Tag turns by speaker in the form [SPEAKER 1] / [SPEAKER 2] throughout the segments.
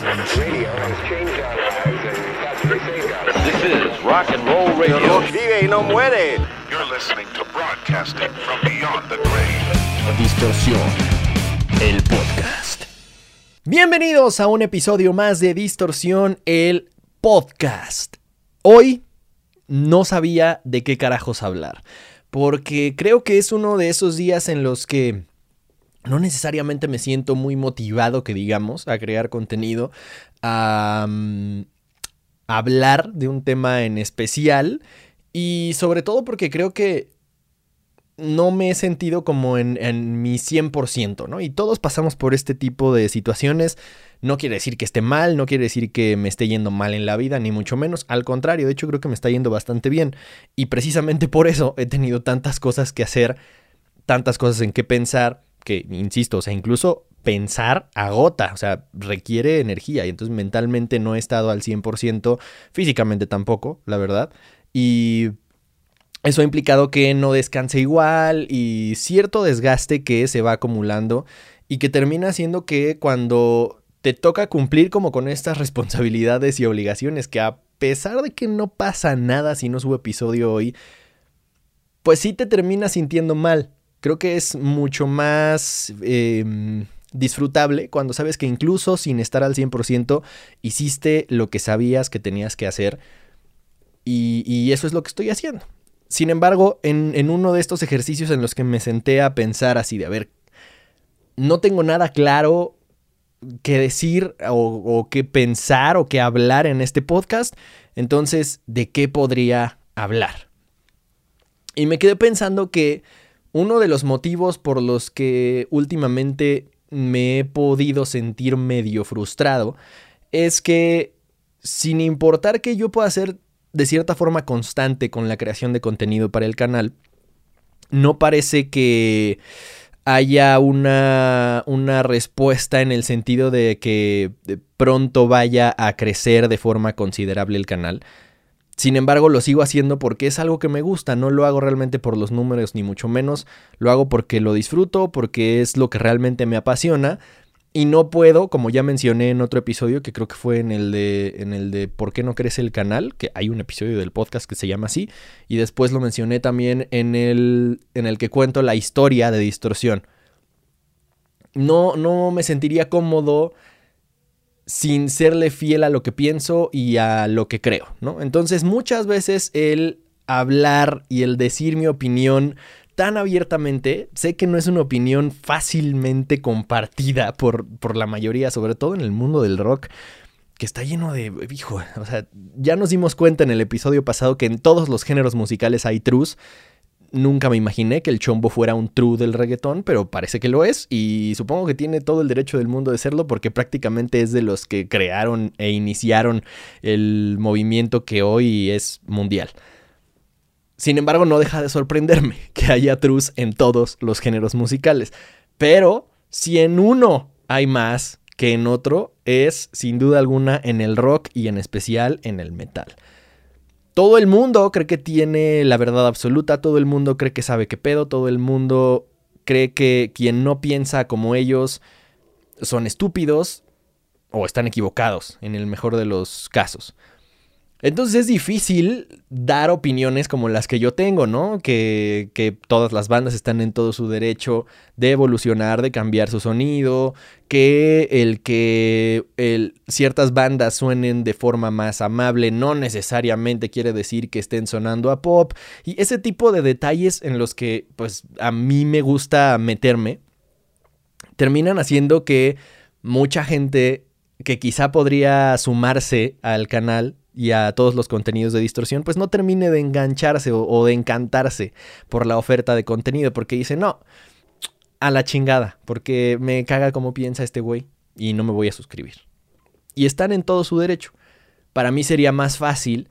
[SPEAKER 1] This is rock and roll radio.
[SPEAKER 2] Vive y no muere.
[SPEAKER 3] You're listening to broadcasting from beyond the grave.
[SPEAKER 4] Distorsión, el podcast.
[SPEAKER 5] Bienvenidos a un episodio más de Distorsión, el podcast. Hoy no sabía de qué carajos hablar, porque creo que es uno de esos días en los que no necesariamente me siento muy motivado, que digamos, a crear contenido, a hablar de un tema en especial y sobre todo porque creo que no me he sentido como en, en mi 100%, ¿no? Y todos pasamos por este tipo de situaciones. No quiere decir que esté mal, no quiere decir que me esté yendo mal en la vida, ni mucho menos. Al contrario, de hecho creo que me está yendo bastante bien. Y precisamente por eso he tenido tantas cosas que hacer, tantas cosas en qué pensar, que, insisto, o sea, incluso pensar agota, o sea, requiere energía. Y entonces mentalmente no he estado al 100%, físicamente tampoco, la verdad. Y eso ha implicado que no descanse igual y cierto desgaste que se va acumulando y que termina haciendo que cuando te toca cumplir como con estas responsabilidades y obligaciones que a pesar de que no pasa nada si no subo episodio hoy, pues sí te terminas sintiendo mal. Creo que es mucho más eh, disfrutable cuando sabes que incluso sin estar al 100% hiciste lo que sabías que tenías que hacer y, eso es lo que estoy haciendo. Sin embargo, en, en, uno de estos ejercicios en los que me senté a pensar así de, a ver, no tengo nada claro que decir o, o qué pensar o qué hablar en este podcast, entonces, ¿de qué podría hablar? Y me quedé pensando que uno de los motivos por los que últimamente me he podido sentir medio frustrado es que sin importar que yo pueda ser de cierta forma constante con la creación de contenido para el canal, no parece que haya una, una respuesta en el sentido de que pronto vaya a crecer de forma considerable el canal. Sin embargo, lo sigo haciendo porque es algo que me gusta, no lo hago realmente por los números ni mucho menos, lo hago porque lo disfruto, porque es lo que realmente me apasiona y no puedo, como ya mencioné en otro episodio que creo que fue en el de en el de ¿Por qué no crece el canal? que hay un episodio del podcast que se llama así y después lo mencioné también en el en el que cuento la historia de distorsión. No no me sentiría cómodo sin serle fiel a lo que pienso y a lo que creo, ¿no? Entonces muchas veces el hablar y el decir mi opinión tan abiertamente, sé que no es una opinión fácilmente compartida por, por la mayoría, sobre todo en el mundo del rock, que está lleno de, hijo, o sea, ya nos dimos cuenta en el episodio pasado que en todos los géneros musicales hay trus, Nunca me imaginé que el chombo fuera un true del reggaetón, pero parece que lo es y supongo que tiene todo el derecho del mundo de serlo porque prácticamente es de los que crearon e iniciaron el movimiento que hoy es mundial. Sin embargo, no deja de sorprenderme que haya trus en todos los géneros musicales, pero si en uno hay más que en otro, es sin duda alguna en el rock y en especial en el metal. Todo el mundo cree que tiene la verdad absoluta, todo el mundo cree que sabe qué pedo, todo el mundo cree que quien no piensa como ellos son estúpidos o están equivocados, en el mejor de los casos. Entonces es difícil dar opiniones como las que yo tengo, ¿no? Que, todas las bandas están en todo su derecho de evolucionar, de cambiar su sonido, que el que ciertas bandas suenen de forma más amable no necesariamente quiere decir que estén sonando a pop. Y ese tipo de detalles en los que pues a mí me gusta meterme, terminan haciendo que mucha gente que quizá podría sumarse al canal y a todos los contenidos de distorsión, pues no termine de engancharse o, de encantarse por la oferta de contenido, porque dice, no, a la chingada, porque me caga como piensa este güey y no me voy a suscribir. Y están en todo su derecho. Para mí sería más fácil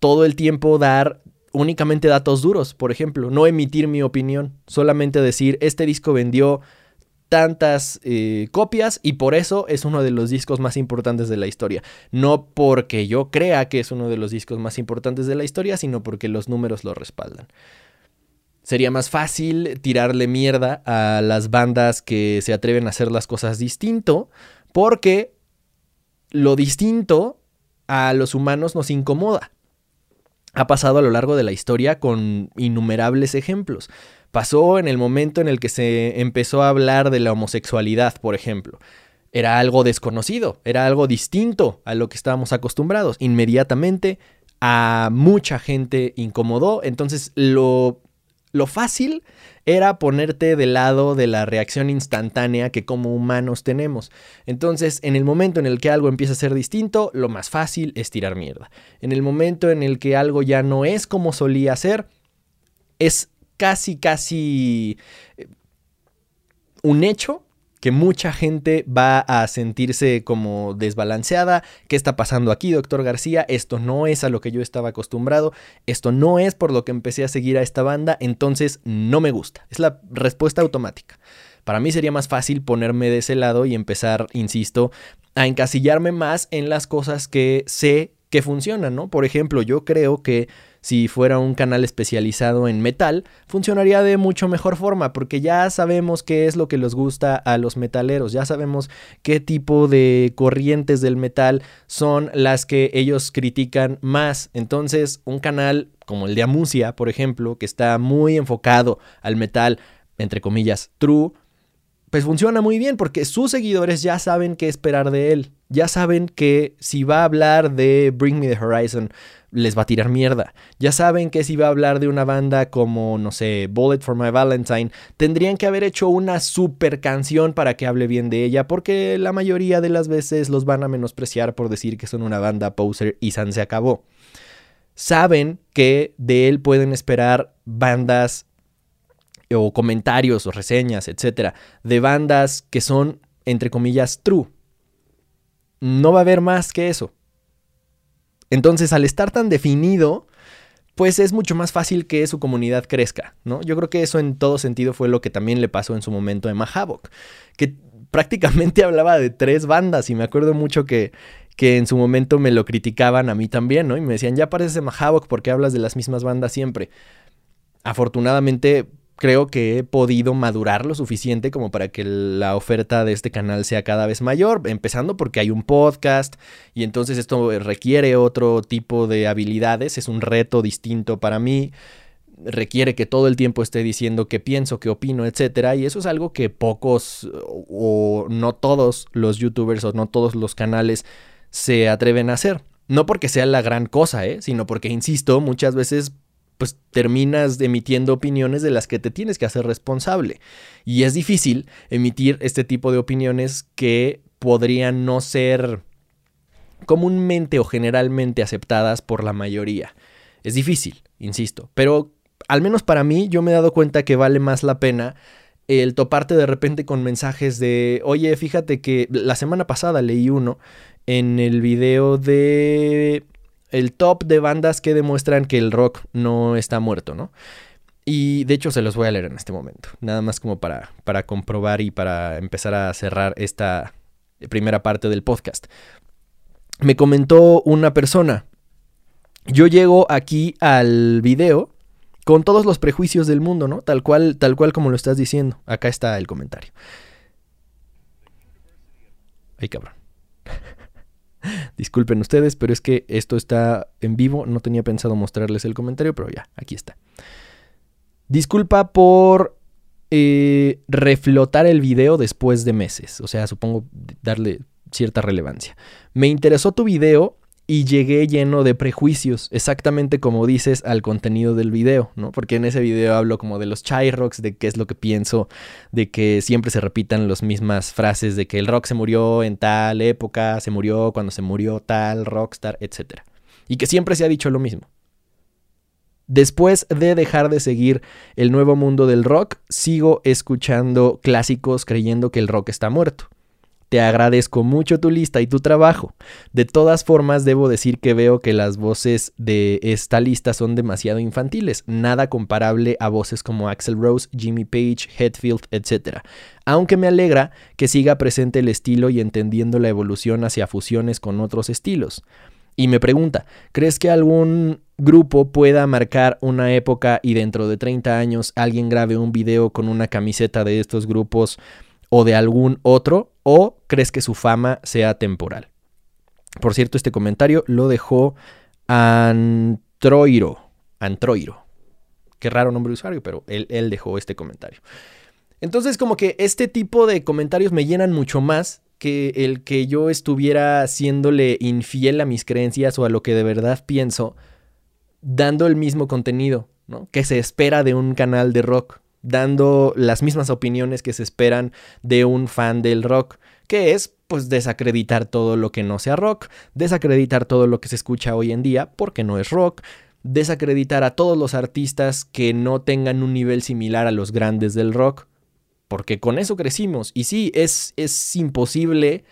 [SPEAKER 5] todo el tiempo dar únicamente datos duros, por ejemplo, no emitir mi opinión, solamente decir, este disco vendió tantas eh, copias y por eso es uno de los discos más importantes de la historia. No porque yo crea que es uno de los discos más importantes de la historia, sino porque los números lo respaldan. Sería más fácil tirarle mierda a las bandas que se atreven a hacer las cosas distinto, porque lo distinto a los humanos nos incomoda. Ha pasado a lo largo de la historia con innumerables ejemplos. Pasó en el momento en el que se empezó a hablar de la homosexualidad, por ejemplo. Era algo desconocido, era algo distinto a lo que estábamos acostumbrados. Inmediatamente a mucha gente incomodó, entonces lo, lo fácil era ponerte del lado de la reacción instantánea que como humanos tenemos. Entonces, en el momento en el que algo empieza a ser distinto, lo más fácil es tirar mierda. En el momento en el que algo ya no es como solía ser, es casi, casi eh, un hecho que mucha gente va a sentirse como desbalanceada. ¿Qué está pasando aquí, doctor García? Esto no es a lo que yo estaba acostumbrado. Esto no es por lo que empecé a seguir a esta banda. Entonces no me gusta. Es la respuesta automática. Para mí sería más fácil ponerme de ese lado y empezar, insisto, a encasillarme más en las cosas que sé que funcionan, ¿no? Por ejemplo, yo creo que si fuera un canal especializado en metal, funcionaría de mucho mejor forma, porque ya sabemos qué es lo que les gusta a los metaleros, ya sabemos qué tipo de corrientes del metal son las que ellos critican más. Entonces, un canal como el de Amusia, por ejemplo, que está muy enfocado al metal, entre comillas, true, pues funciona muy bien porque sus seguidores ya saben qué esperar de él. Ya saben que si va a hablar de Bring Me the Horizon, les va a tirar mierda. Ya saben que si va a hablar de una banda como, no sé, Bullet for My Valentine, tendrían que haber hecho una super canción para que hable bien de ella, porque la mayoría de las veces los van a menospreciar por decir que son una banda poser y San se acabó. Saben que de él pueden esperar bandas o comentarios o reseñas, etcétera, de bandas que son, entre comillas, true. No va a haber más que eso. Entonces, al estar tan definido, pues es mucho más fácil que su comunidad crezca, ¿no? Yo creo que eso en todo sentido fue lo que también le pasó en su momento a Mahavok, que prácticamente hablaba de tres bandas y me acuerdo mucho que, que en su momento me lo criticaban a mí también, ¿no? Y me decían, ya pareces Mahavok porque hablas de las mismas bandas siempre. Afortunadamente, creo que he podido madurar lo suficiente como para que la oferta de este canal sea cada vez mayor, empezando porque hay un podcast y entonces esto requiere otro tipo de habilidades, es un reto distinto para mí requiere que todo el tiempo esté diciendo qué pienso, qué opino, etcétera, y eso es algo que pocos o no todos los youtubers o no todos los canales se atreven a hacer. No porque sea la gran cosa, ¿eh? sino porque, insisto, muchas veces pues terminas emitiendo opiniones de las que te tienes que hacer responsable. Y es difícil emitir este tipo de opiniones que podrían no ser comúnmente o generalmente aceptadas por la mayoría. Es difícil, insisto, pero al menos para mí yo me he dado cuenta que vale más la pena el toparte de repente con mensajes de, oye, fíjate que la semana pasada leí uno en el video de el top de bandas que demuestran que el rock no está muerto, ¿no? Y de hecho se los voy a leer en este momento, nada más como para, para comprobar y para empezar a cerrar esta primera parte del podcast. Me comentó una persona, yo llego aquí al video con todos los prejuicios del mundo, ¿no? Tal cual, tal cual como lo estás diciendo. Acá está el comentario. Ay, cabrón. Disculpen ustedes, pero es que esto está en vivo. No tenía pensado mostrarles el comentario, pero ya, aquí está. Disculpa por eh, reflotar el video después de meses. O sea, supongo darle cierta relevancia. Me interesó tu video y llegué lleno de prejuicios, exactamente como dices al contenido del video, ¿no? Porque en ese video hablo como de los chai rocks, de qué es lo que pienso, de que siempre se repitan las mismas frases de que el rock se murió en tal época, se murió cuando se murió tal rockstar, etc. Y que siempre se ha dicho lo mismo. Después de dejar de seguir el nuevo mundo del rock, sigo escuchando clásicos creyendo que el rock está muerto. Te agradezco mucho tu lista y tu trabajo. De todas formas, debo decir que veo que las voces de esta lista son demasiado infantiles, nada comparable a voces como Axel Rose, Jimmy Page, Hetfield, etc. Aunque me alegra que siga presente el estilo y entendiendo la evolución hacia fusiones con otros estilos. Y me pregunta, ¿crees que algún grupo pueda marcar una época y dentro de 30 años alguien grabe un video con una camiseta de estos grupos o de algún otro? ¿O crees que su fama sea temporal? Por cierto, este comentario lo dejó Antroiro. Antroiro. Qué raro nombre de usuario, pero él, él dejó este comentario. Entonces, como que este tipo de comentarios me llenan mucho más que el que yo estuviera siéndole infiel a mis creencias o a lo que de verdad pienso, dando el mismo contenido, ¿no? Que se espera de un canal de rock, dando las mismas opiniones que se esperan de un fan del rock, que es pues desacreditar todo lo que no sea rock, desacreditar todo lo que se escucha hoy en día porque no es rock, desacreditar a todos los artistas que no tengan un nivel similar a los grandes del rock, porque con eso crecimos. Y sí, es, es imposible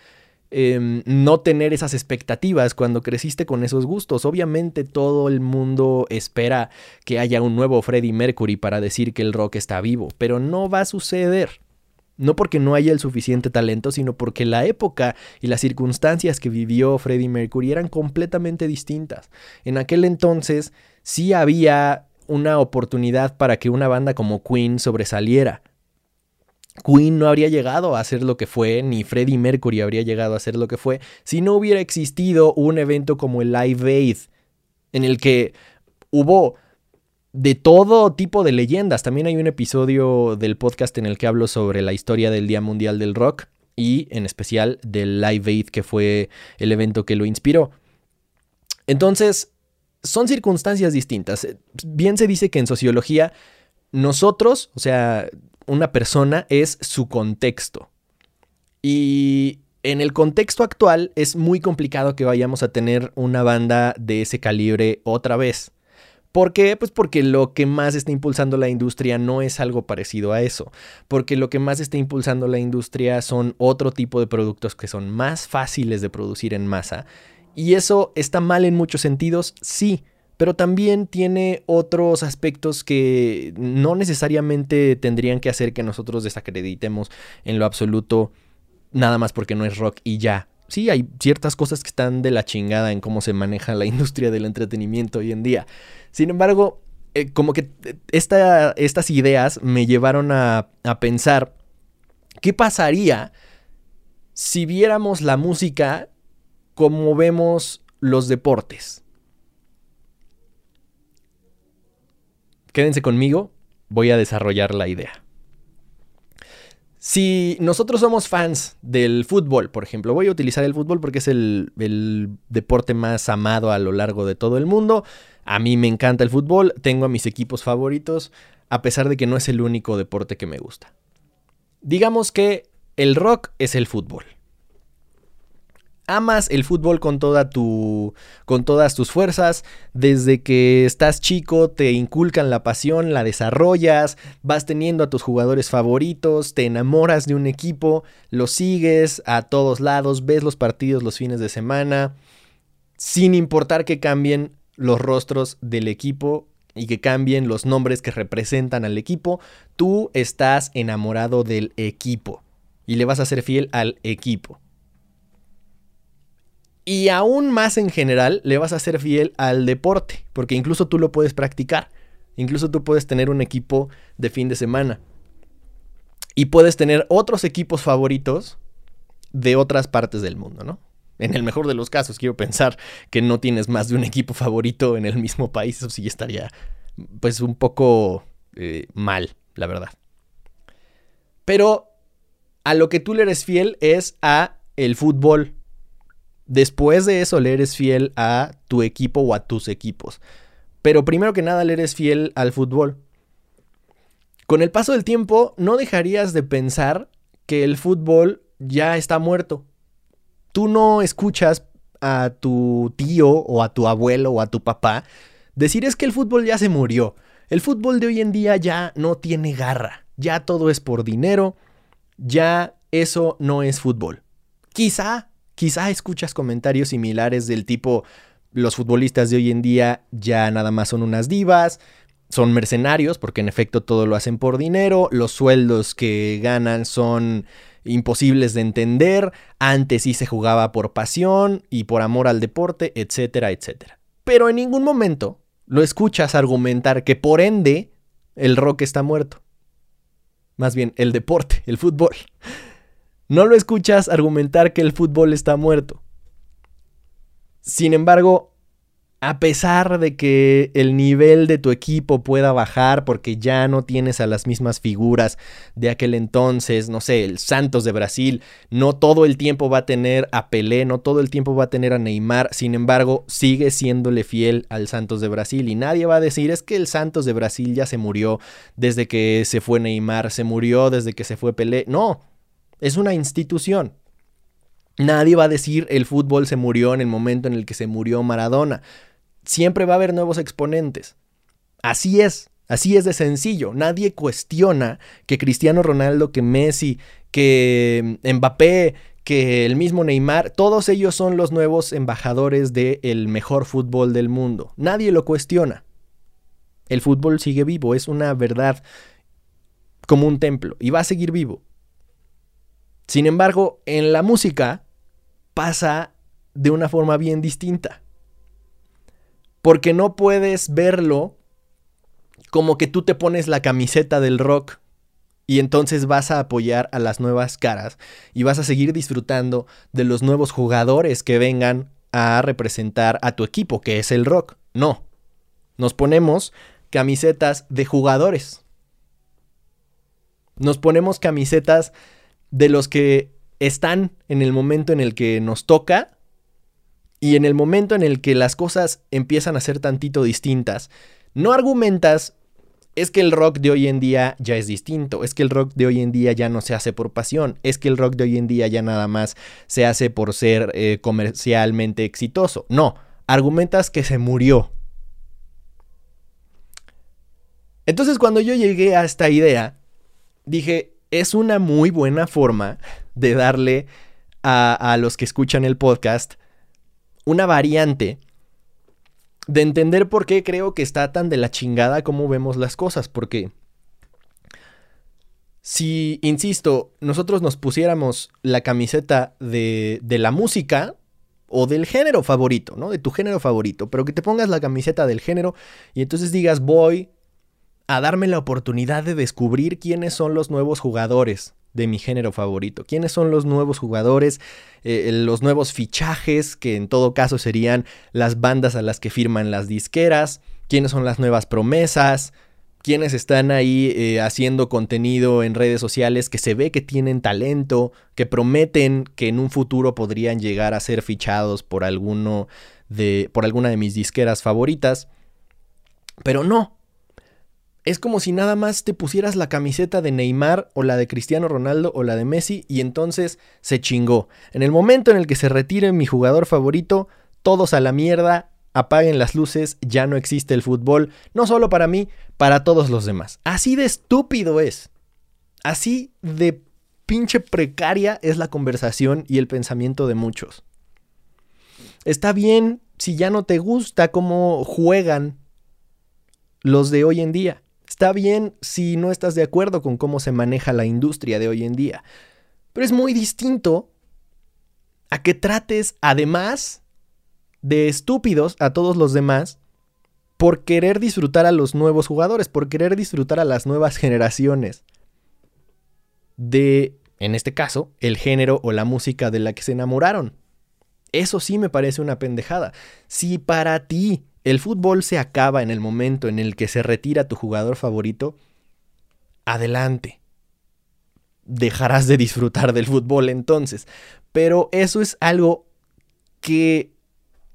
[SPEAKER 5] em, no tener esas expectativas cuando creciste con esos gustos. Obviamente todo el mundo espera que haya un nuevo Freddie Mercury para decir que el rock está vivo, pero no va a suceder. No porque no haya el suficiente talento, sino porque la época y las circunstancias que vivió Freddie Mercury eran completamente distintas. En aquel entonces sí había una oportunidad para que una banda como Queen sobresaliera. Queen no habría llegado a ser lo que fue, ni Freddie Mercury habría llegado a ser lo que fue, si no hubiera existido un evento como el Live Aid, en el que hubo de todo tipo de leyendas. También hay un episodio del podcast en el que hablo sobre la historia del Día Mundial del Rock y en especial del Live Aid, que fue el evento que lo inspiró. Entonces, son circunstancias distintas. Bien se dice que en sociología nosotros, o sea, una persona es su contexto. Y en el contexto actual es muy complicado que vayamos a tener una banda de ese calibre otra vez. ¿Por qué? Pues porque lo que más está impulsando la industria no es algo parecido a eso. Porque lo que más está impulsando la industria son otro tipo de productos que son más fáciles de producir en masa. Y eso está mal en muchos sentidos, sí pero también tiene otros aspectos que no necesariamente tendrían que hacer que nosotros desacreditemos en lo absoluto nada más porque no es rock y ya. Sí, hay ciertas cosas que están de la chingada en cómo se maneja la industria del entretenimiento hoy en día. Sin embargo, eh, como que estas ideas me llevaron a, a pensar qué pasaría si viéramos la música como vemos los deportes. Quédense conmigo, voy a desarrollar la idea. Si nosotros somos fans del fútbol, por ejemplo, voy a utilizar el fútbol porque es el, deporte más amado a lo largo de todo el mundo. A mí me encanta el fútbol, tengo a mis equipos favoritos, a pesar de que no es el único deporte que me gusta. Digamos que el rock es el fútbol amas el fútbol con toda tu con todas tus fuerzas, desde que estás chico te inculcan la pasión, la desarrollas, vas teniendo a tus jugadores favoritos, te enamoras de un equipo, lo sigues a todos lados, ves los partidos los fines de semana, sin importar que cambien los rostros del equipo y que cambien los nombres que representan al equipo, tú estás enamorado del equipo y le vas a ser fiel al equipo. Y aún más en general, le vas a ser fiel al deporte, porque incluso tú lo puedes practicar. Incluso tú puedes tener un equipo de fin de semana. Y puedes tener otros equipos favoritos de otras partes del mundo, ¿no? En el mejor de los casos, quiero pensar que no tienes más de un equipo favorito en el mismo país. Eso sí estaría, pues, un poco eh, mal, la verdad. Pero a lo que tú le eres fiel es a el fútbol Después de eso le eres fiel a tu equipo o a tus equipos. Pero primero que nada le eres fiel al fútbol. Con el paso del tiempo no dejarías de pensar que el fútbol ya está muerto. Tú no escuchas a tu tío o a tu abuelo o a tu papá decir es que el fútbol ya se murió. El fútbol de hoy en día ya no tiene garra. Ya todo es por dinero. Ya eso no es fútbol. Quizá Quizá escuchas comentarios similares del tipo, los futbolistas de hoy en día ya nada más son unas divas, son mercenarios, porque en efecto todo lo hacen por dinero, los sueldos que ganan son imposibles de entender, antes sí se jugaba por pasión y por amor al deporte, etcétera, etcétera. Pero en ningún momento lo escuchas argumentar que por ende el rock está muerto. Más bien, el deporte, el fútbol. No lo escuchas argumentar que el fútbol está muerto. Sin embargo, a pesar de que el nivel de tu equipo pueda bajar porque ya no tienes a las mismas figuras de aquel entonces, no sé, el Santos de Brasil, no todo el tiempo va a tener a Pelé, no todo el tiempo va a tener a Neymar, sin embargo, sigue siéndole fiel al Santos de Brasil y nadie va a decir es que el Santos de Brasil ya se murió desde que se fue Neymar, se murió desde que se fue Pelé, no, es una institución. Nadie va a decir el fútbol se murió en el momento en el que se murió Maradona siempre va a haber nuevos exponentes. Así es, así es de sencillo. Nadie cuestiona que Cristiano Ronaldo, que Messi, que Mbappé, que el mismo Neymar, todos ellos son los nuevos embajadores del mejor fútbol del mundo. Nadie lo cuestiona. El fútbol sigue vivo, es una verdad como un templo y va a seguir vivo. Sin embargo, en la música pasa de una forma bien distinta. Porque no puedes verlo como que tú te pones la camiseta del rock y entonces vas a apoyar a las nuevas caras y vas a seguir disfrutando de los nuevos jugadores que vengan a representar a tu equipo, que es el rock. No. Nos ponemos camisetas de jugadores. Nos ponemos camisetas de los que están en el momento en el que nos toca y en el momento en el que las cosas empiezan a ser tantito distintas, no argumentas es que el rock de hoy en día ya es distinto, es que el rock de hoy en día ya no se hace por pasión, es que el rock de hoy en día ya nada más se hace por ser eh, comercialmente exitoso. No, argumentas que se murió. Entonces cuando yo llegué a esta idea, dije, es una muy buena forma de darle a, a los que escuchan el podcast una variante de entender por qué creo que está tan de la chingada como vemos las cosas, porque si, insisto, nosotros nos pusiéramos la camiseta de, de la música o del género favorito, ¿no? De tu género favorito, pero que te pongas la camiseta del género y entonces digas, voy a darme la oportunidad de descubrir quiénes son los nuevos jugadores de mi género favorito. ¿Quiénes son los nuevos jugadores, eh, los nuevos fichajes, que en todo caso serían las bandas a las que firman las disqueras? ¿Quiénes son las nuevas promesas? ¿Quiénes están ahí eh, haciendo contenido en redes sociales que se ve que tienen talento, que prometen que en un futuro podrían llegar a ser fichados por alguno de por alguna de mis disqueras favoritas? Pero no, es como si nada más te pusieras la camiseta de Neymar o la de Cristiano Ronaldo o la de Messi y entonces se chingó. En el momento en el que se retire mi jugador favorito, todos a la mierda, apaguen las luces, ya no existe el fútbol, no solo para mí, para todos los demás. Así de estúpido es. Así de pinche precaria es la conversación y el pensamiento de muchos. Está bien si ya no te gusta cómo juegan los de hoy en día. Está bien si no estás de acuerdo con cómo se maneja la industria de hoy en día, pero es muy distinto a que trates, además de estúpidos a todos los demás, por querer disfrutar a los nuevos jugadores, por querer disfrutar a las nuevas generaciones de, en este caso, el género o la música de la que se enamoraron. Eso sí me parece una pendejada. Si para ti el fútbol se acaba en el momento en el que se retira tu jugador favorito, adelante. Dejarás de disfrutar del fútbol entonces. Pero eso es algo que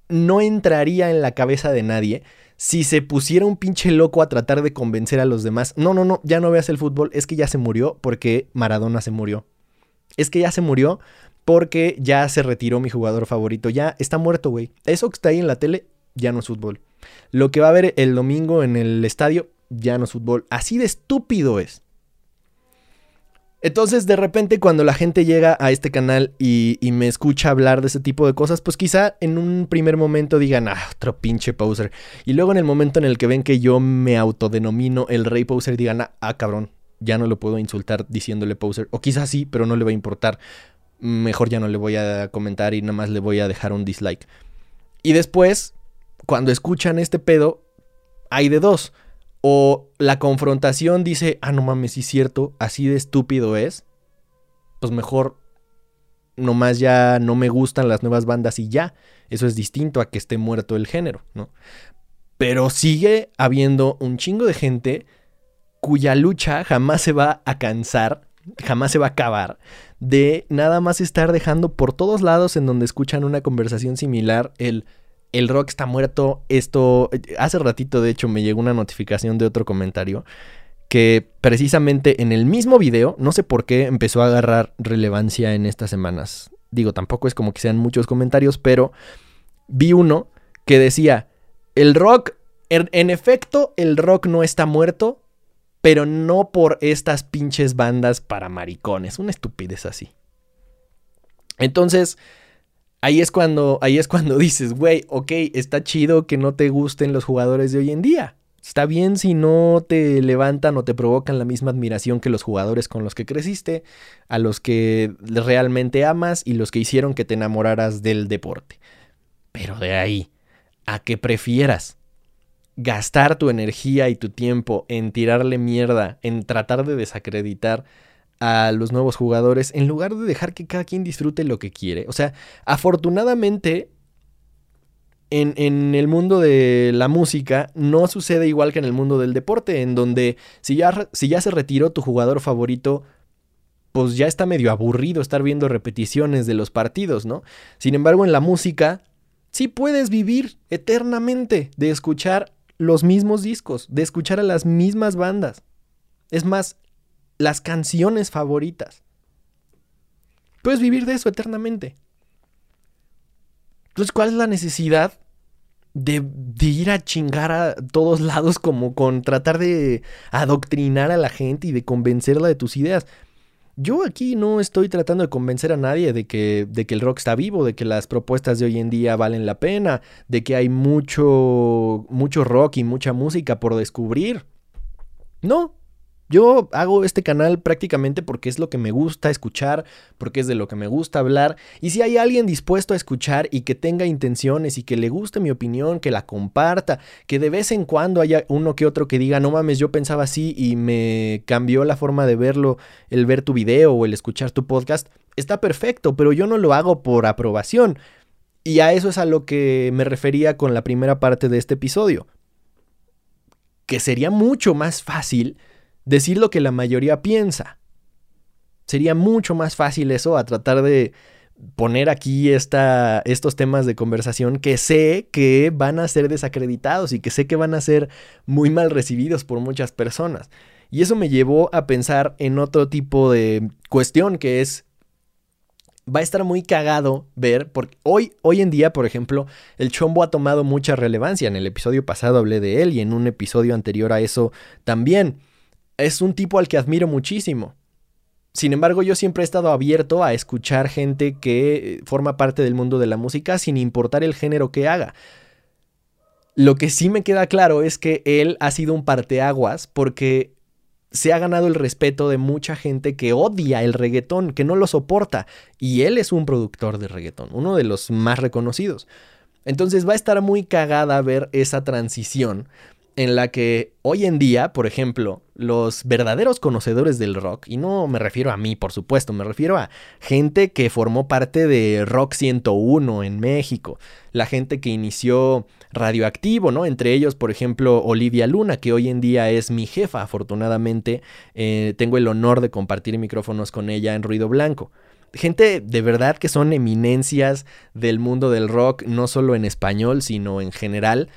[SPEAKER 5] no entraría en la cabeza de nadie si se pusiera un pinche loco a tratar de convencer a los demás. No, no, no, ya no veas el fútbol, es que ya se murió porque Maradona se murió. Es que ya se murió porque ya se retiró mi jugador favorito. Ya está muerto, güey. Eso que está ahí en la tele ya no es fútbol. Lo que va a haber el domingo en el estadio, ya no es fútbol. Así de estúpido es. Entonces, de repente, cuando la gente llega a este canal y, me escucha hablar de ese tipo de cosas, pues quizá en un primer momento digan, ah, otro pinche poser. Y luego en el momento en el que ven que yo me autodenomino el rey poser, digan, ah, ah cabrón, ya no lo puedo insultar diciéndole poser. O quizás sí, pero no le va a importar. Mejor ya no le voy a comentar y nada más le voy a dejar un dislike. Y después, cuando escuchan este pedo, hay de dos. O la confrontación dice, ah, no mames, sí es cierto, así de estúpido es. Pues mejor nomás ya no me gustan las nuevas bandas y ya. Eso es distinto a que esté muerto el género, ¿no? Pero sigue habiendo un chingo de gente cuya lucha jamás se va a cansar, jamás se va a acabar, de nada más estar dejando por todos lados en donde escuchan una conversación similar el el rock está muerto, esto hace ratito de hecho me llegó una notificación de otro comentario que precisamente en el mismo video, no sé por qué empezó a agarrar relevancia en estas semanas. Digo, tampoco es como que sean muchos comentarios, pero vi uno que decía, el rock, en, en efecto, el rock no está muerto, pero no por estas pinches bandas para maricones. Una estupidez así. Entonces, ahí es cuando, ahí es cuando dices, güey, ok, está chido que no te gusten los jugadores de hoy en día. Está bien si no te levantan o te provocan la misma admiración que los jugadores con los que creciste, a los que realmente amas y los que hicieron que te enamoraras del deporte. Pero de ahí a que prefieras gastar tu energía y tu tiempo en tirarle mierda, en tratar de desacreditar a los nuevos jugadores, en lugar de dejar que cada quien disfrute lo que quiere. O sea, afortunadamente en, el mundo de la música no sucede igual que en el mundo del deporte, en donde si ya, si ya se retiró tu jugador favorito, pues ya está medio aburrido estar viendo repeticiones de los partidos, ¿no? Sin embargo, en la música sí puedes vivir eternamente de escuchar los mismos discos, de escuchar a las mismas bandas. Es más, las canciones favoritas. Puedes vivir de eso eternamente. Entonces, ¿cuál es la necesidad de, ir a chingar a todos lados como con tratar de adoctrinar a la gente y de convencerla de tus ideas? Yo aquí no estoy tratando de convencer a nadie de que, de que el rock está vivo, de que las propuestas de hoy en día valen la pena, de que hay mucho, mucho rock y mucha música por descubrir. No, yo hago este canal prácticamente porque es lo que me gusta escuchar, porque es de lo que me gusta hablar. Y si hay alguien dispuesto a escuchar y que tenga intenciones y que le guste mi opinión, que la comparta, que de vez en cuando haya uno que otro que diga, no mames, yo pensaba así y me cambió la forma de verlo, el ver tu video o el escuchar tu podcast, está perfecto, pero yo no lo hago por aprobación. Y a eso es a lo que me refería con la primera parte de este episodio. Que sería mucho más fácil decir lo que la mayoría piensa. Sería mucho más fácil eso a tratar de poner aquí esta, estos temas de conversación que sé que van a ser desacreditados y que sé que van a ser muy mal recibidos por muchas personas. Y eso me llevó a pensar en otro tipo de cuestión que es va a estar muy cagado ver, porque hoy, hoy en día, por ejemplo, el chombo ha tomado mucha relevancia. En el episodio pasado hablé de él y en un episodio anterior a eso también es un tipo al que admiro muchísimo. Sin embargo, yo siempre he estado abierto a escuchar gente que eh, forma parte del mundo de la música sin importar el género que haga. Lo que sí me queda claro es que él ha sido un parteaguas porque se ha ganado el respeto de mucha gente que odia el reggaetón, que no lo soporta. Y él es un productor de reggaetón, uno de los más reconocidos. Entonces va a estar muy cagada ver esa transición en la que hoy en día, por ejemplo, los verdaderos conocedores del rock, y no me refiero a mí, por supuesto, me refiero a gente que formó parte de Rock 101 en México, la gente que inició Radioactivo, ¿no? Entre ellos, por ejemplo, Olivia Luna, que hoy en día es mi jefa, afortunadamente, eh, tengo el honor de compartir micrófonos con ella en Ruido Blanco gente de verdad que son eminencias del mundo del rock, no solo en español, sino en general.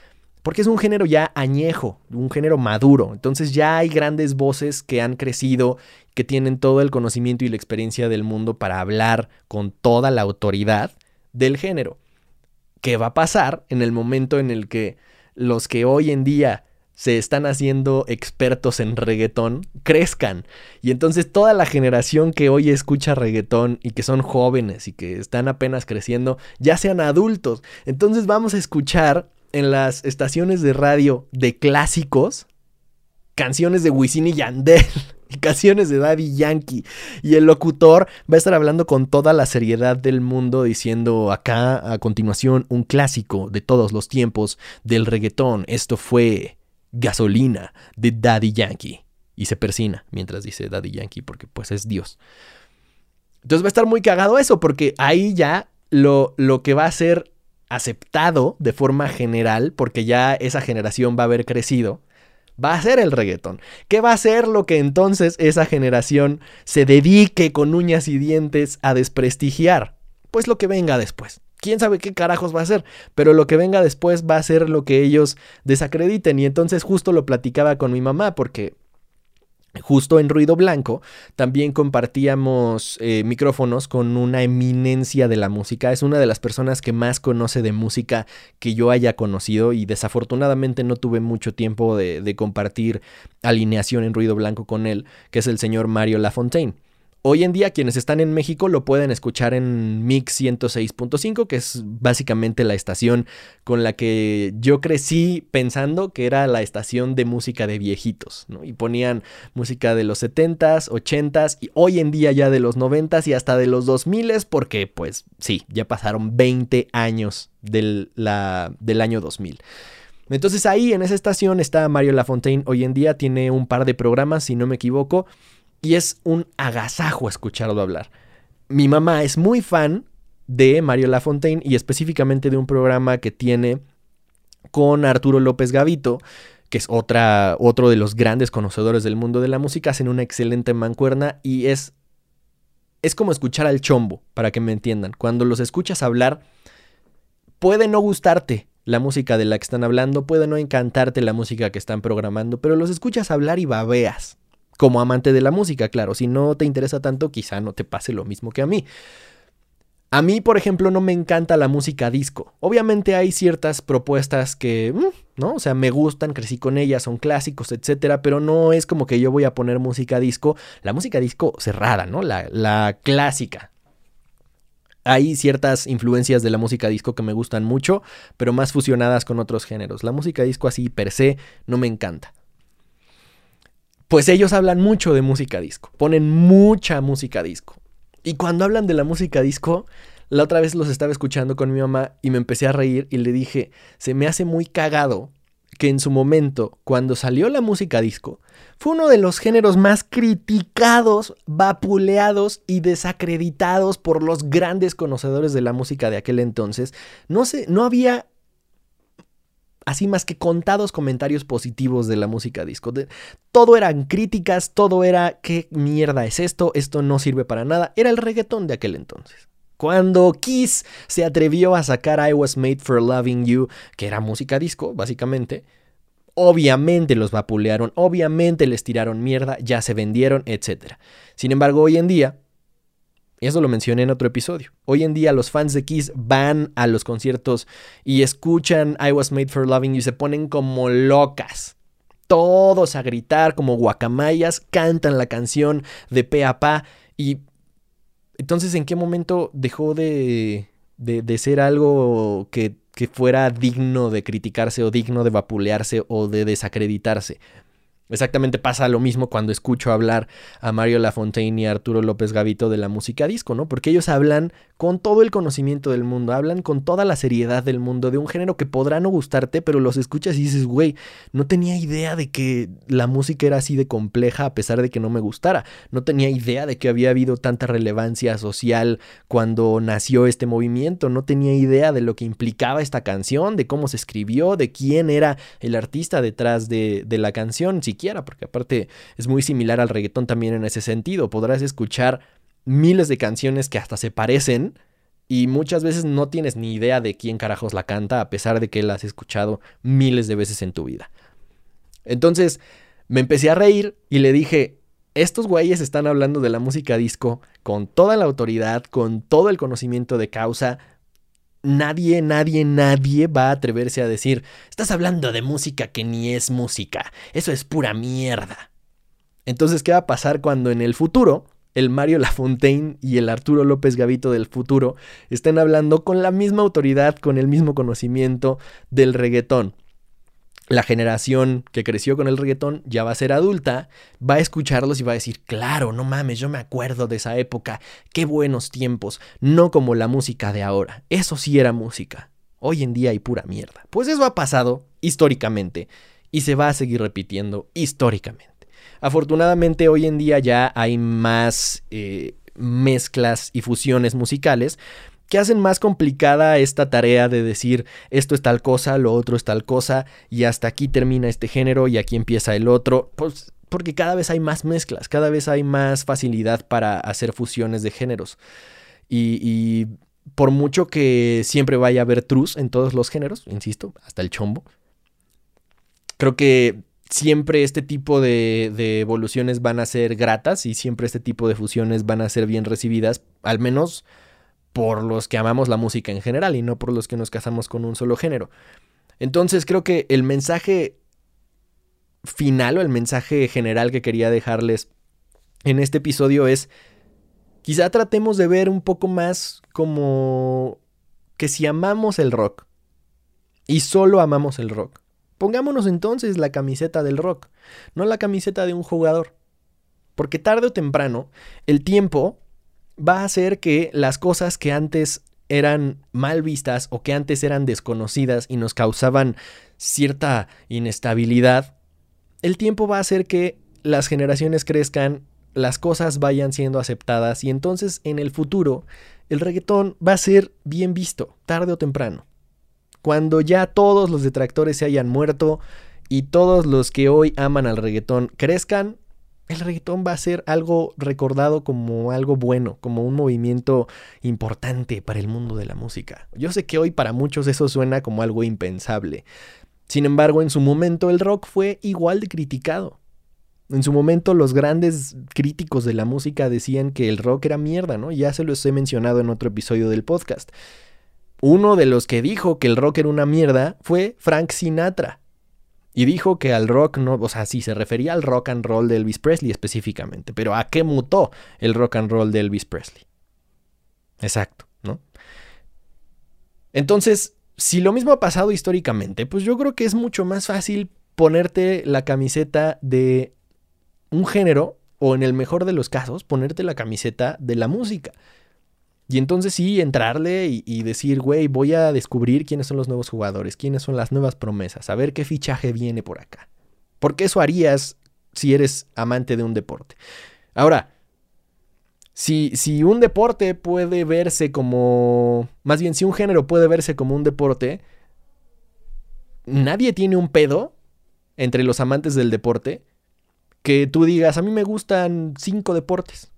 [SPEAKER 5] Porque es un género ya añejo, un género maduro. Entonces ya hay grandes voces que han crecido, que tienen todo el conocimiento y la experiencia del mundo para hablar con toda la autoridad del género. ¿Qué va a pasar en el momento en el que los que hoy en día se están haciendo expertos en reggaetón crezcan. Y entonces toda la generación que hoy escucha reggaetón y que son jóvenes y que están apenas creciendo, ya sean adultos. Entonces vamos a escuchar en las estaciones de radio de clásicos canciones de Wisin y Yandel y canciones de Daddy Yankee. Y el locutor va a estar hablando con toda la seriedad del mundo diciendo acá a continuación un clásico de todos los tiempos del reggaetón. Esto fue Gasolina de Daddy Yankee. Y se persina mientras dice Daddy Yankee porque pues es Dios. Entonces va a estar muy cagado eso, porque ahí ya lo, lo que va a ser aceptado de forma general, porque ya esa generación va a haber crecido, va a ser el reggaetón. ¿Qué va a ser lo que entonces esa generación se dedique con uñas y dientes a desprestigiar? Pues lo que venga después. Quién sabe qué carajos va a ser, pero lo que venga después va a ser lo que ellos desacrediten. Y entonces justo lo platicaba con mi mamá, porque Justo en Ruido Blanco también compartíamos eh, micrófonos con una eminencia de la música. Es una de las personas que más conoce de música que yo haya conocido y desafortunadamente no tuve mucho tiempo de, de compartir alineación en Ruido Blanco con él, que es el señor Mario Lafontaine. Hoy en día quienes están en México lo pueden escuchar en Mix 106.5, que es básicamente la estación con la que yo crecí pensando que era la estación de música de viejitos, ¿no? Y ponían música de los 70s, 80s y hoy en día ya de los 90s y hasta de los 2000s porque pues sí, ya pasaron 20 años del, del año 2000. Entonces ahí en esa estación está Mario Lafontaine, hoy en día tiene un par de programas, si no me equivoco, y es un agasajo escucharlo hablar. Mi mamá es muy fan de Mario Lafontaine y específicamente de un programa que tiene con Arturo López Gavito, que es otra, otro de los grandes conocedores del mundo de la música, hacen una excelente mancuerna y es, es como escuchar al chombo, para que me entiendan. Cuando los escuchas hablar, puede no gustarte la música de la que están hablando, puede no encantarte la música que están programando, pero los escuchas hablar y babeas como amante de la música, claro. Si no te interesa tanto, quizá no te pase lo mismo que a mí. A mí, por ejemplo, no me encanta la música disco. Obviamente hay ciertas propuestas que, mm, ¿no? O sea, me gustan, crecí con ellas, son clásicos, etcétera, pero no es como que yo voy a poner música disco, la música disco cerrada, ¿no? La, la clásica. Hay ciertas influencias de la música disco que me gustan mucho, pero más fusionadas con otros géneros. La música disco así per se no me encanta pues ellos hablan mucho de música disco, ponen mucha música disco. Y cuando hablan de la música disco, la otra vez los estaba escuchando con mi mamá y me empecé a reír y le dije, se me hace muy cagado que en su momento, cuando salió la música disco, fue uno de los géneros más criticados, vapuleados y desacreditados por los grandes conocedores de la música de aquel entonces. No sé, no había así más que contados comentarios positivos de la música disco. todo eran críticas, todo era qué mierda es esto, esto no sirve para nada. Era el reggaetón de aquel entonces. Cuando Kiss se atrevió a sacar I Was Made for Loving You, que era música disco, básicamente, obviamente los vapulearon, obviamente les tiraron mierda, ya se vendieron, etc. Sin embargo, hoy en día, eso lo mencioné en otro episodio. Hoy en día los fans de Kiss van a los conciertos y escuchan I Was Made for Loving You y se ponen como locas. Todos a gritar como guacamayas, cantan la canción de pe a pa. Y entonces, ¿en qué momento dejó de, de, ser algo que, que fuera digno de criticarse o digno de vapulearse o de desacreditarse? Exactamente pasa lo mismo cuando escucho hablar a Mario Lafontaine y a Arturo López Gavito de la música disco, ¿no? Porque ellos hablan con todo el conocimiento del mundo, hablan con toda la seriedad del mundo de un género que podrá no gustarte, pero los escuchas y dices, güey, no tenía idea de que la música era así de compleja a pesar de que no me gustara. No tenía idea de que había habido tanta relevancia social cuando nació este movimiento. No tenía idea de lo que implicaba esta canción, de cómo se escribió, de quién era el artista detrás de, la canción porque aparte es muy similar al reggaetón también en ese sentido. Podrás escuchar miles de canciones que hasta se parecen y muchas veces no tienes ni idea de quién carajos la canta a pesar de que la has escuchado miles de veces en tu vida. Entonces me empecé a reír y le dije, estos güeyes están hablando de la música disco con toda la autoridad, con todo el conocimiento de causa, nadie, nadie, nadie va a atreverse a decir, estás hablando de música que ni es música, eso es pura mierda. Entonces, ¿qué va a pasar cuando en el futuro el Mario Lafontaine y el Arturo López Gavito del futuro estén hablando con la misma autoridad, con el mismo conocimiento del reggaetón? La generación que creció con el reggaetón ya va a ser adulta, va a escucharlos y va a decir, claro, no mames, yo me acuerdo de esa época, qué buenos tiempos, no como la música de ahora, eso sí era música, hoy en día hay pura mierda. Pues eso ha pasado históricamente y se va a seguir repitiendo históricamente. Afortunadamente hoy en día ya hay más... Eh, mezclas y fusiones musicales que hacen más complicada esta tarea de decir esto es tal cosa, lo otro es tal cosa, y hasta aquí termina este género y aquí empieza el otro, pues porque cada vez hay más mezclas, cada vez hay más facilidad para hacer fusiones de géneros. Y, y por mucho que siempre vaya a haber trus en todos los géneros, insisto, hasta el chombo, creo que siempre este tipo de, evoluciones van a ser gratas y siempre este tipo de fusiones van a ser bien recibidas, al menos por los que amamos la música en general y no por los que nos casamos con un solo género. Entonces creo que el mensaje final o el mensaje general que quería dejarles en este episodio es, quizá tratemos de ver un poco más como que si amamos el rock y solo amamos el rock, pongámonos entonces la camiseta del rock, no la camiseta de un jugador. Porque tarde o temprano el tiempo va a hacer que las cosas que antes eran mal vistas o que antes eran desconocidas y nos causaban cierta inestabilidad, el tiempo va a hacer que las generaciones crezcan, las cosas vayan siendo aceptadas y entonces en el futuro el reggaetón va a ser bien visto, tarde o temprano. Cuando ya todos los detractores se hayan muerto y todos los que hoy aman al reggaetón crezcan, el reggaetón va a ser algo recordado como algo bueno, como un movimiento importante para el mundo de la música. Yo sé que hoy para muchos eso suena como algo impensable. Sin embargo, en su momento el rock fue igual de criticado. En su momento los grandes críticos de la música decían que el rock era mierda, ¿no? Ya se los he mencionado en otro episodio del podcast. Uno de los que dijo que el rock era una mierda fue Frank Sinatra. Y dijo que al rock no, o sea, sí, se refería al rock and roll de Elvis Presley específicamente, pero ¿a qué mutó el rock and roll de Elvis Presley? Exacto, ¿no? Entonces, si lo mismo ha pasado históricamente, pues yo creo que es mucho más fácil ponerte la camiseta de un género, o en el mejor de los casos, ponerte la camiseta de la música. Y entonces sí, entrarle y, decir, güey, voy a descubrir quiénes son los nuevos jugadores, quiénes son las nuevas promesas, a ver qué fichaje viene por acá. Porque eso harías si eres amante de un deporte. Ahora, si, si un deporte puede verse como, más bien si un género puede verse como un deporte, nadie tiene un pedo entre los amantes del deporte que tú digas, a mí me gustan cinco deportes.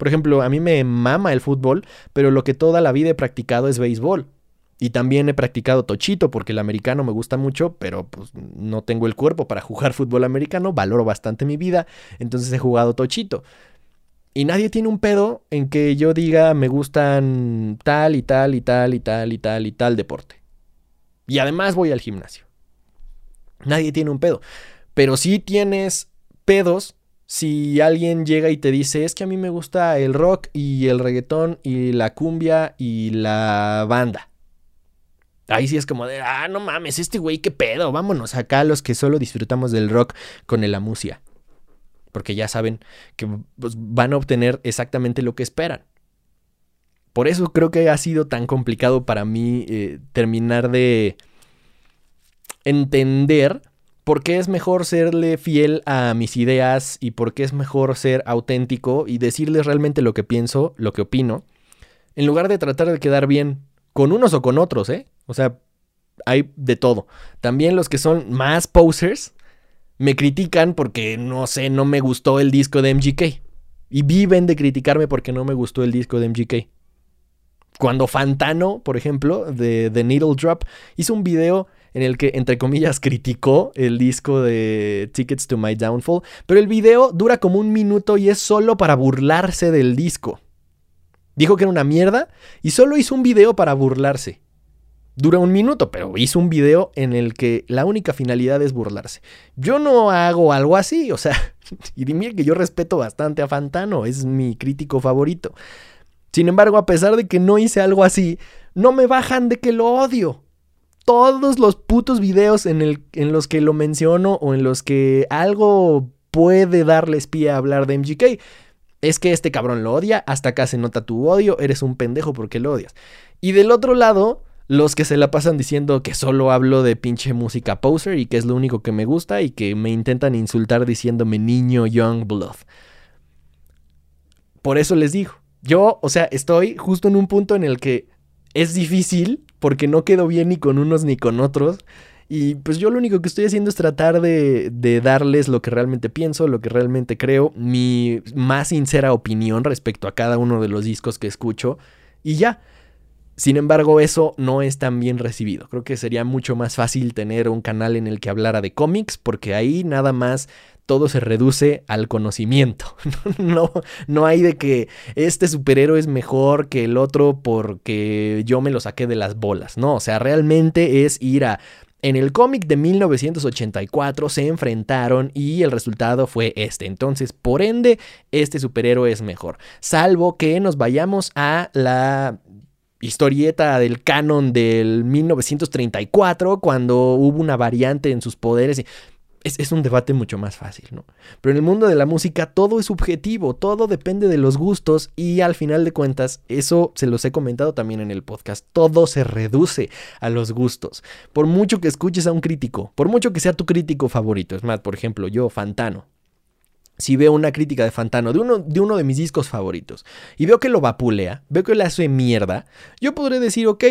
[SPEAKER 5] Por ejemplo, a mí me mama el fútbol, pero lo que toda la vida he practicado es béisbol. Y también he practicado tochito porque el americano me gusta mucho, pero pues no tengo el cuerpo para jugar fútbol americano, valoro bastante mi vida, entonces he jugado tochito. Y nadie tiene un pedo en que yo diga me gustan tal y tal y tal y tal y tal y tal deporte. Y además voy al gimnasio. Nadie tiene un pedo. Pero sí tienes pedos si alguien llega y te dice, es que a mí me gusta el rock y el reggaetón y la cumbia y la banda. Ahí sí es como de, ah, no mames, este güey, qué pedo, vámonos acá los que solo disfrutamos del rock con el amusia. Porque ya saben que pues, van a obtener exactamente lo que esperan. Por eso creo que ha sido tan complicado para mí eh, terminar de entender por qué es mejor serle fiel a mis ideas y por qué es mejor ser auténtico y decirles realmente lo que pienso, lo que opino, en lugar de tratar de quedar bien con unos o con otros, ¿eh? O sea, hay de todo. También los que son más posers me critican porque, no sé, no me gustó el disco de MGK. Y viven de criticarme porque no me gustó el disco de MGK. Cuando Fantano, por ejemplo, de The Needle Drop, hizo un video en el que, entre comillas, criticó el disco de Tickets to My Downfall, pero el video dura como un minuto y es solo para burlarse del disco. Dijo que era una mierda y solo hizo un video para burlarse. Dura un minuto, pero hizo un video en el que la única finalidad es burlarse. Yo no hago algo así, o sea, y dime que yo respeto bastante a Fantano, es mi crítico favorito. Sin embargo, a pesar de que no hice algo así, no me bajan de que lo odio todos los putos videos en, el, en los que lo menciono o en los que algo puede darles pie a hablar de MGK. Es que este cabrón lo odia, hasta acá se nota tu odio, eres un pendejo porque lo odias. Y del otro lado, los que se la pasan diciendo que solo hablo de pinche música poser y que es lo único que me gusta y que me intentan insultar diciéndome niño young blood. Por eso les digo, Yo, o sea, estoy justo en un punto en el que es difícil porque no quedo bien ni con unos ni con otros. Y pues yo lo único que estoy haciendo es tratar de, de, darles lo que realmente pienso, lo que realmente creo, mi más sincera opinión respecto a cada uno de los discos que escucho. Y ya. Sin embargo, eso no es tan bien recibido. Creo que sería mucho más fácil tener un canal en el que hablara de cómics, porque ahí nada más todo se reduce al conocimiento. No, no hay de que este superhéroe es mejor que el otro porque yo me lo saqué de las bolas. No, o sea, realmente es ir a en el cómic de 1984 se enfrentaron y el resultado fue este. Entonces, por ende, este superhéroe es mejor. Salvo que nos vayamos a la historieta del canon del 1934, cuando hubo una variante en sus poderes. Es, es, un debate mucho más fácil, ¿no? Pero en el mundo de la música todo es subjetivo, todo depende de los gustos y al final de cuentas, eso se los he comentado también en el podcast, todo se reduce a los gustos. Por mucho que escuches a un crítico, por mucho que sea tu crítico favorito, es más, por ejemplo, yo, Fantano, si veo una crítica de Fantano, de uno, de uno de mis discos favoritos, y veo que lo vapulea, veo que le hace mierda, yo podré decir, ok,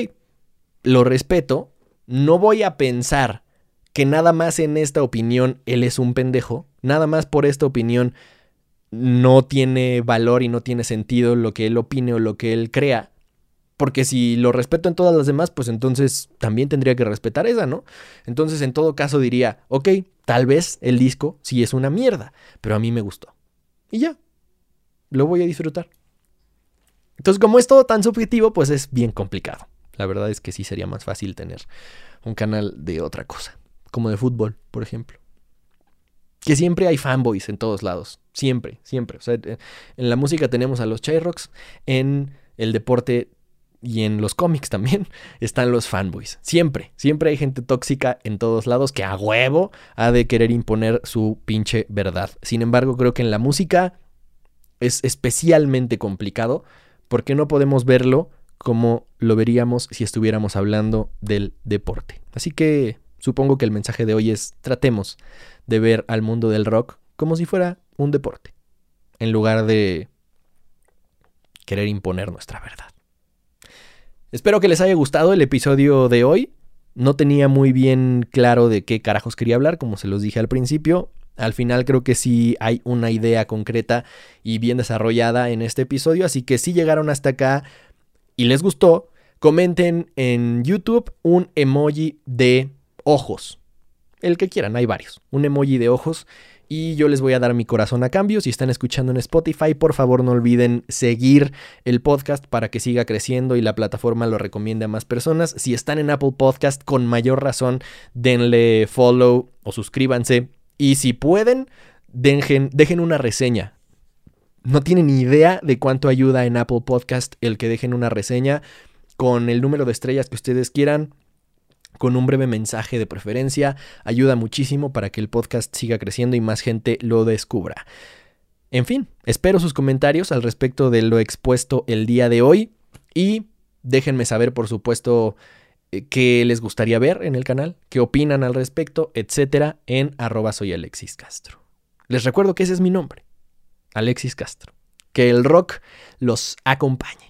[SPEAKER 5] lo respeto, no voy a pensar que nada más en esta opinión él es un pendejo, nada más por esta opinión no tiene valor y no tiene sentido lo que él opine o lo que él crea. Porque si lo respeto en todas las demás, pues entonces también tendría que respetar esa, ¿no? Entonces en todo caso diría, ok, tal vez el disco sí es una mierda, pero a mí me gustó. Y ya, lo voy a disfrutar. Entonces como es todo tan subjetivo, pues es bien complicado. La verdad es que sí sería más fácil tener un canal de otra cosa, como de fútbol, por ejemplo. Que siempre hay fanboys en todos lados, siempre, siempre. O sea, en la música tenemos a los Chayrocks, en el deporte y en los cómics también están los fanboys. Siempre, siempre hay gente tóxica en todos lados que a huevo ha de querer imponer su pinche verdad. Sin embargo, creo que en la música es especialmente complicado porque no podemos verlo como lo veríamos si estuviéramos hablando del deporte. Así que supongo que el mensaje de hoy es tratemos de ver al mundo del rock como si fuera un deporte, en lugar de querer imponer nuestra verdad. Espero que les haya gustado el episodio de hoy. No tenía muy bien claro de qué carajos quería hablar, como se los dije al principio. Al final creo que sí hay una idea concreta y bien desarrollada en este episodio, así que si llegaron hasta acá y les gustó, comenten en YouTube un emoji de ojos. El que quieran, hay varios. Un emoji de ojos y yo les voy a dar mi corazón a cambio. Si están escuchando en Spotify, por favor no olviden seguir el podcast para que siga creciendo y la plataforma lo recomiende a más personas. Si están en Apple Podcast, con mayor razón, denle follow o suscríbanse. Y si pueden, dejen, dejen una reseña. No tienen ni idea de cuánto ayuda en Apple Podcast el que dejen una reseña con el número de estrellas que ustedes quieran con un breve mensaje de preferencia. Ayuda muchísimo para que el podcast siga creciendo y más gente lo descubra. En fin, espero sus comentarios al respecto de lo expuesto el día de hoy y déjenme saber, por supuesto, eh, qué les gustaría ver en el canal, qué opinan al respecto, etcétera, en arroba soy Alexis Castro. Les recuerdo que ese es mi nombre, Alexis Castro. Que el rock los acompañe.